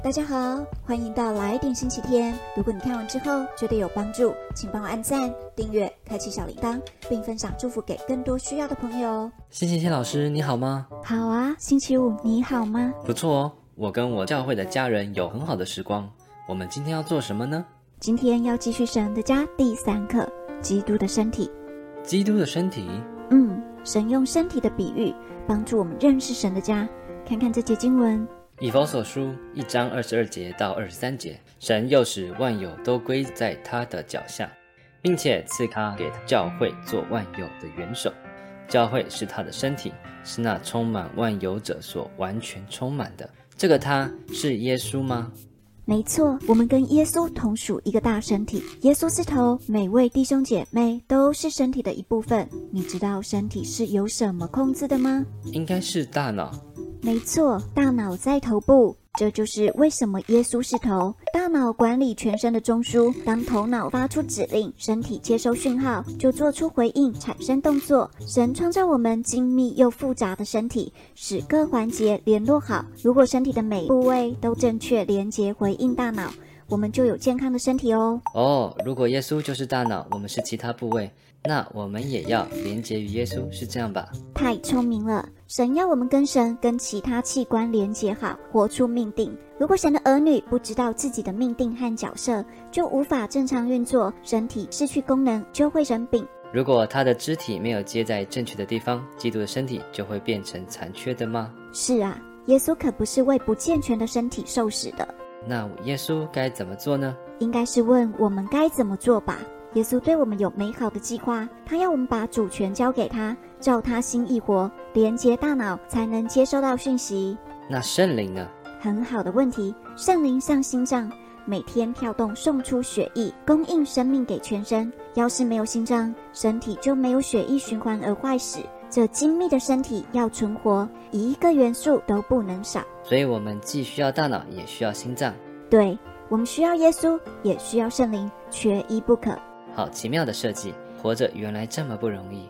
大家好，欢迎到来点星期天。如果你看完之后觉得有帮助，请帮我按赞、订阅、开启小铃铛，并分享祝福给更多需要的朋友哦。星期天老师你好吗？好啊，星期五你好吗？不错哦，我跟我教会的家人有很好的时光。我们今天要做什么呢？今天要继续神的家第三课，基督的身体。基督的身体，嗯，神用身体的比喻帮助我们认识神的家。看看这节经文，以佛所书一章二十二节到二十三节，神又使万有都归在他的脚下，并且赐他给教会做万有的元首。教会是他的身体，是那充满万有者所完全充满的。这个他是耶稣吗？没错，我们跟耶稣同属一个大身体，耶稣是头，每位弟兄姐妹都是身体的一部分。你知道身体是由什么控制的吗？应该是大脑。没错，大脑在头部，这就是为什么耶稣是头。大脑管理全身的中枢，当头脑发出指令，身体接收讯号，就做出回应，产生动作。神创造我们精密又复杂的身体，使各环节联络好。如果身体的每部位都正确连接回应大脑，我们就有健康的身体哦。哦，如果耶稣就是大脑，我们是其他部位，那我们也要连接于耶稣，是这样吧？太聪明了！神要我们跟神、跟其他器官连接好，活出命定。如果神的儿女不知道自己的命定和角色，就无法正常运作，身体失去功能就会生病。如果他的肢体没有接在正确的地方，基督的身体就会变成残缺的吗？是啊，耶稣可不是为不健全的身体受死的。那耶稣该怎么做呢？应该是问我们该怎么做吧。耶稣对我们有美好的计划，他要我们把主权交给他，照他心意活，连接大脑才能接收到讯息。那圣灵呢？很好的问题，圣灵像心脏，每天跳动，送出血液，供应生命给全身。要是没有心脏，身体就没有血液循环而坏死。这精密的身体要存活，一个元素都不能少。所以我们既需要大脑，也需要心脏。对，我们需要耶稣，也需要圣灵，缺一不可。好奇妙的设计，活着原来这么不容易。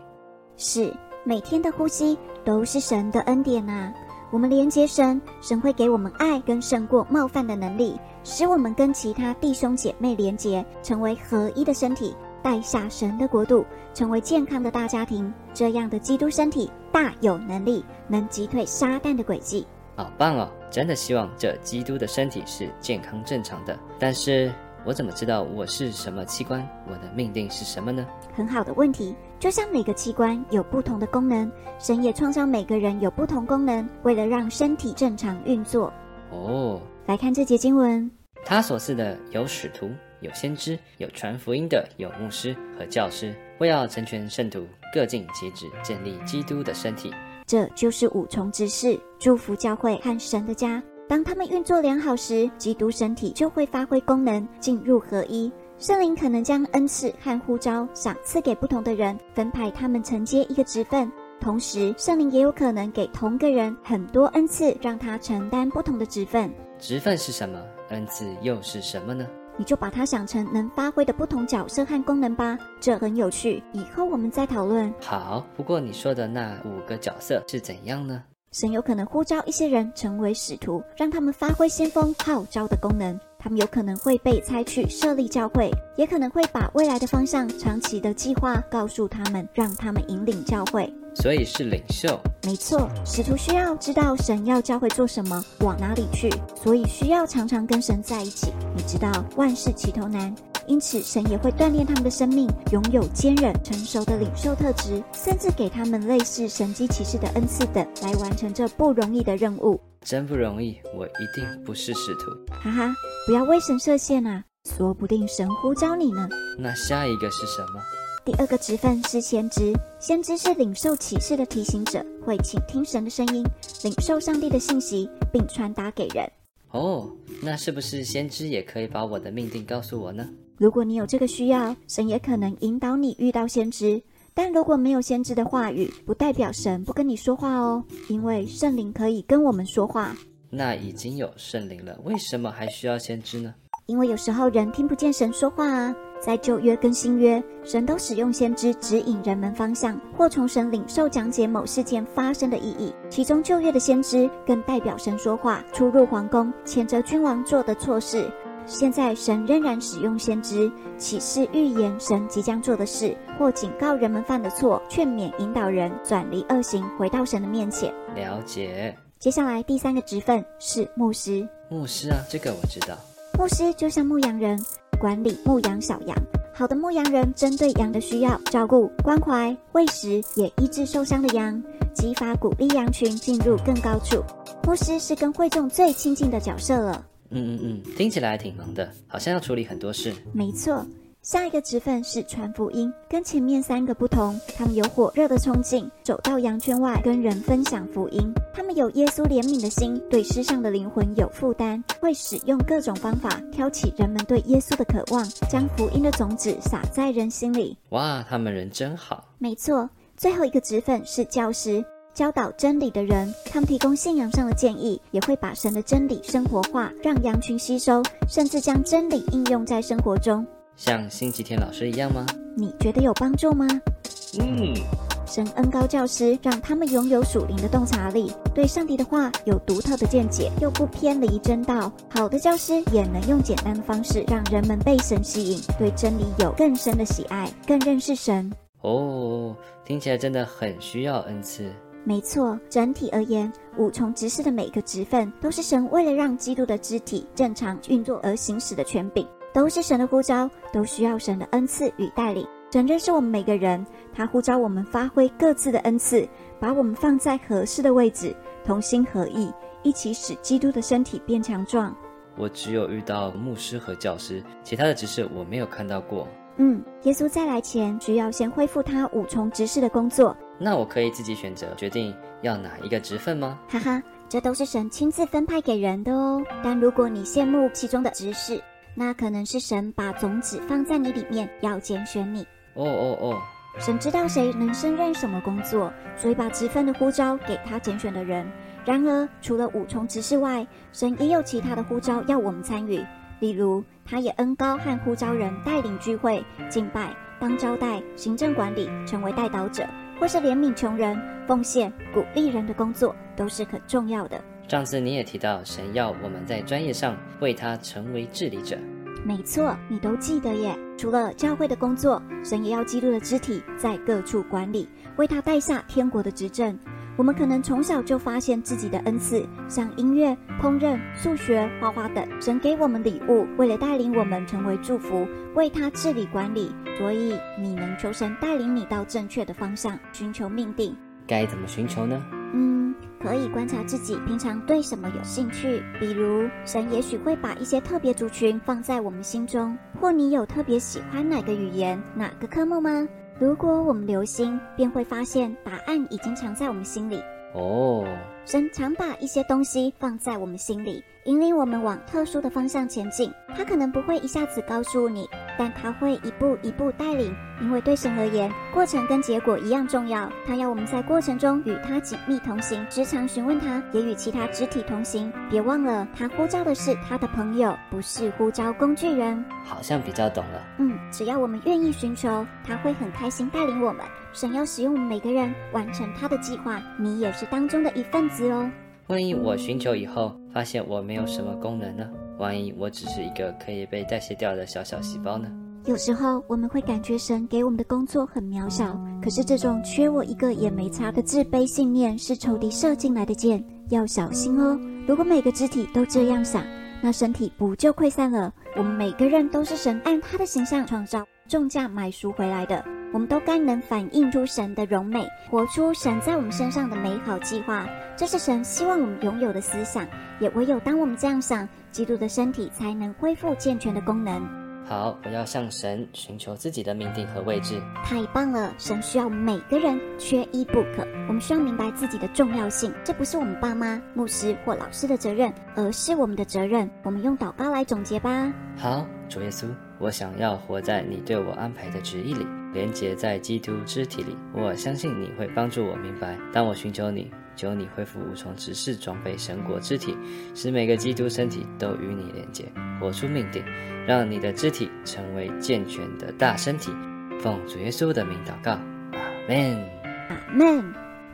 是，每天的呼吸都是神的恩典啊。我们连接神，神会给我们爱跟胜过冒犯的能力，使我们跟其他弟兄姐妹连接，成为合一的身体，带下神的国度，成为健康的大家庭。这样的基督身体大有能力，能击退撒旦的诡计。好棒哦！真的希望这基督的身体是健康正常的。但是我怎么知道我是什么器官？我的命定是什么呢？很好的问题。就像每个器官有不同的功能，神也创造每个人有不同功能，为了让身体正常运作。哦，来看这节经文，他所赐的有使徒，有先知，有传福音的，有牧师和教师，为要成全圣徒，各尽其职，建立基督的身体。这就是五重之事，祝福教会和神的家。当他们运作良好时，基督身体就会发挥功能，进入合一。圣灵可能将恩赐和呼召赏赐给不同的人，分派他们承接一个职分。同时，圣灵也有可能给同个人很多恩赐，让他承担不同的职分。职分是什么？恩赐又是什么呢？你就把它想成能发挥的不同角色和功能吧。这很有趣，以后我们再讨论。好，不过你说的那五个角色是怎样呢？神有可能呼召一些人成为使徒，让他们发挥先锋号召的功能。他们有可能会被猜去设立教会，也可能会把未来的方向、长期的计划告诉他们，让他们引领教会。所以是领袖。没错，使徒需要知道神要教会做什么，往哪里去，所以需要常常跟神在一起。你知道万事起头难，因此神也会锻炼他们的生命，拥有坚韧、成熟的领袖特质，甚至给他们类似神机骑士的恩赐等，来完成这不容易的任务。真不容易，我一定不是使徒。哈哈，不要为神设限啊，说不定神呼召你呢。那下一个是什么？第二个职分是先知，先知是领受启示的提醒者，会倾听神的声音，领受上帝的信息，并传达给人。哦，那是不是先知也可以把我的命定告诉我呢？如果你有这个需要，神也可能引导你遇到先知。但如果没有先知的话语，不代表神不跟你说话哦，因为圣灵可以跟我们说话。那已经有圣灵了，为什么还需要先知呢？因为有时候人听不见神说话啊，在旧约跟新约，神都使用先知指引人们方向，或从神领受讲解某事件发生的意义。其中旧约的先知更代表神说话，出入皇宫，谴责君王做的错事。现在神仍然使用先知启示预言神即将做的事，或警告人们犯的错，劝勉引导人转离恶行，回到神的面前。了解。接下来第三个职分是牧师。牧师啊，这个我知道。牧师就像牧羊人。管理牧羊小羊，好的牧羊人针对羊的需要照顾、关怀、喂食，也医治受伤的羊，激发鼓励羊群进入更高处。牧师是跟会众最亲近的角色了。嗯嗯嗯，听起来挺忙的，好像要处理很多事。没错。下一个职分是传福音，跟前面三个不同，他们有火热的冲劲，走到羊圈外跟人分享福音。他们有耶稣怜悯的心，对世上的灵魂有负担，会使用各种方法挑起人们对耶稣的渴望，将福音的种子撒在人心里。哇，他们人真好。没错，最后一个职分是教师，教导真理的人，他们提供信仰上的建议，也会把神的真理生活化，让羊群吸收，甚至将真理应用在生活中。像星期天老师一样吗？你觉得有帮助吗？嗯，神恩高教师让他们拥有属灵的洞察力，对上帝的话有独特的见解，又不偏离真道。好的教师也能用简单的方式让人们被神吸引，对真理有更深的喜爱，更认识神。哦，听起来真的很需要恩赐。没错，整体而言，五重执事的每个职分都是神为了让基督的肢体正常运作而行使的权柄。都是神的呼召，都需要神的恩赐与带领。神认识我们每个人，他呼召我们发挥各自的恩赐，把我们放在合适的位置，同心合意，一起使基督的身体变强壮。我只有遇到牧师和教师，其他的执事我没有看到过。嗯，耶稣再来前需要先恢复他五重执事的工作。那我可以自己选择决定要哪一个职分吗？哈哈，这都是神亲自分派给人的哦。但如果你羡慕其中的执事，那可能是神把种子放在你里面，要拣选你。哦哦哦！神知道谁能胜任什么工作，所以把职分的呼召给他拣选的人。然而，除了五重职事外，神也有其他的呼召要我们参与。例如，他也恩高和呼召人带领聚会、敬拜、当招待、行政管理、成为代导者，或是怜悯穷人、奉献、鼓励人的工作，都是很重要的。上次你也提到，神要我们在专业上为他成为治理者。没错，你都记得耶。除了教会的工作，神也要基督的肢体在各处管理，为他带下天国的执政。我们可能从小就发现自己的恩赐，像音乐、烹饪、数学、画画等。神给我们礼物，为了带领我们成为祝福，为他治理管理。所以你能求神带领你到正确的方向，寻求命定。该怎么寻求呢？可以观察自己平常对什么有兴趣，比如神也许会把一些特别族群放在我们心中，或你有特别喜欢哪个语言、哪个科目吗？如果我们留心，便会发现答案已经藏在我们心里。哦，神常把一些东西放在我们心里，引领我们往特殊的方向前进。他可能不会一下子告诉你，但他会一步一步带领。因为对神而言，过程跟结果一样重要。他要我们在过程中与他紧密同行，时常询问他，也与其他肢体同行。别忘了，他呼召的是他的朋友，不是呼召工具人。好像比较懂了。嗯，只要我们愿意寻求，他会很开心带领我们。神要使用我们每个人完成他的计划，你也是当中的一份子哦。万一我寻求以后发现我没有什么功能呢？万一我只是一个可以被代谢掉的小小细胞呢？有时候我们会感觉神给我们的工作很渺小，可是这种缺我一个也没差的自卑信念是仇敌射进来的箭，要小心哦。如果每个肢体都这样想，那身体不就溃散了？我们每个人都是神按他的形象创造、重价买赎回来的。我们都该能反映出神的荣美，活出神在我们身上的美好计划。这是神希望我们拥有的思想。也唯有当我们这样想，基督的身体才能恢复健全的功能。好，我要向神寻求自己的命定和位置。太棒了！神需要每个人，缺一不可。我们需要明白自己的重要性。这不是我们爸妈、牧师或老师的责任，而是我们的责任。我们用祷告来总结吧。好，主耶稣，我想要活在你对我安排的旨意里。连接在基督肢体里，我相信你会帮助我明白。当我寻求你，求你恢复无从直视装备神国肢体，使每个基督身体都与你连接，活出命定，让你的肢体成为健全的大身体。奉主耶稣的名祷告，阿门。阿门。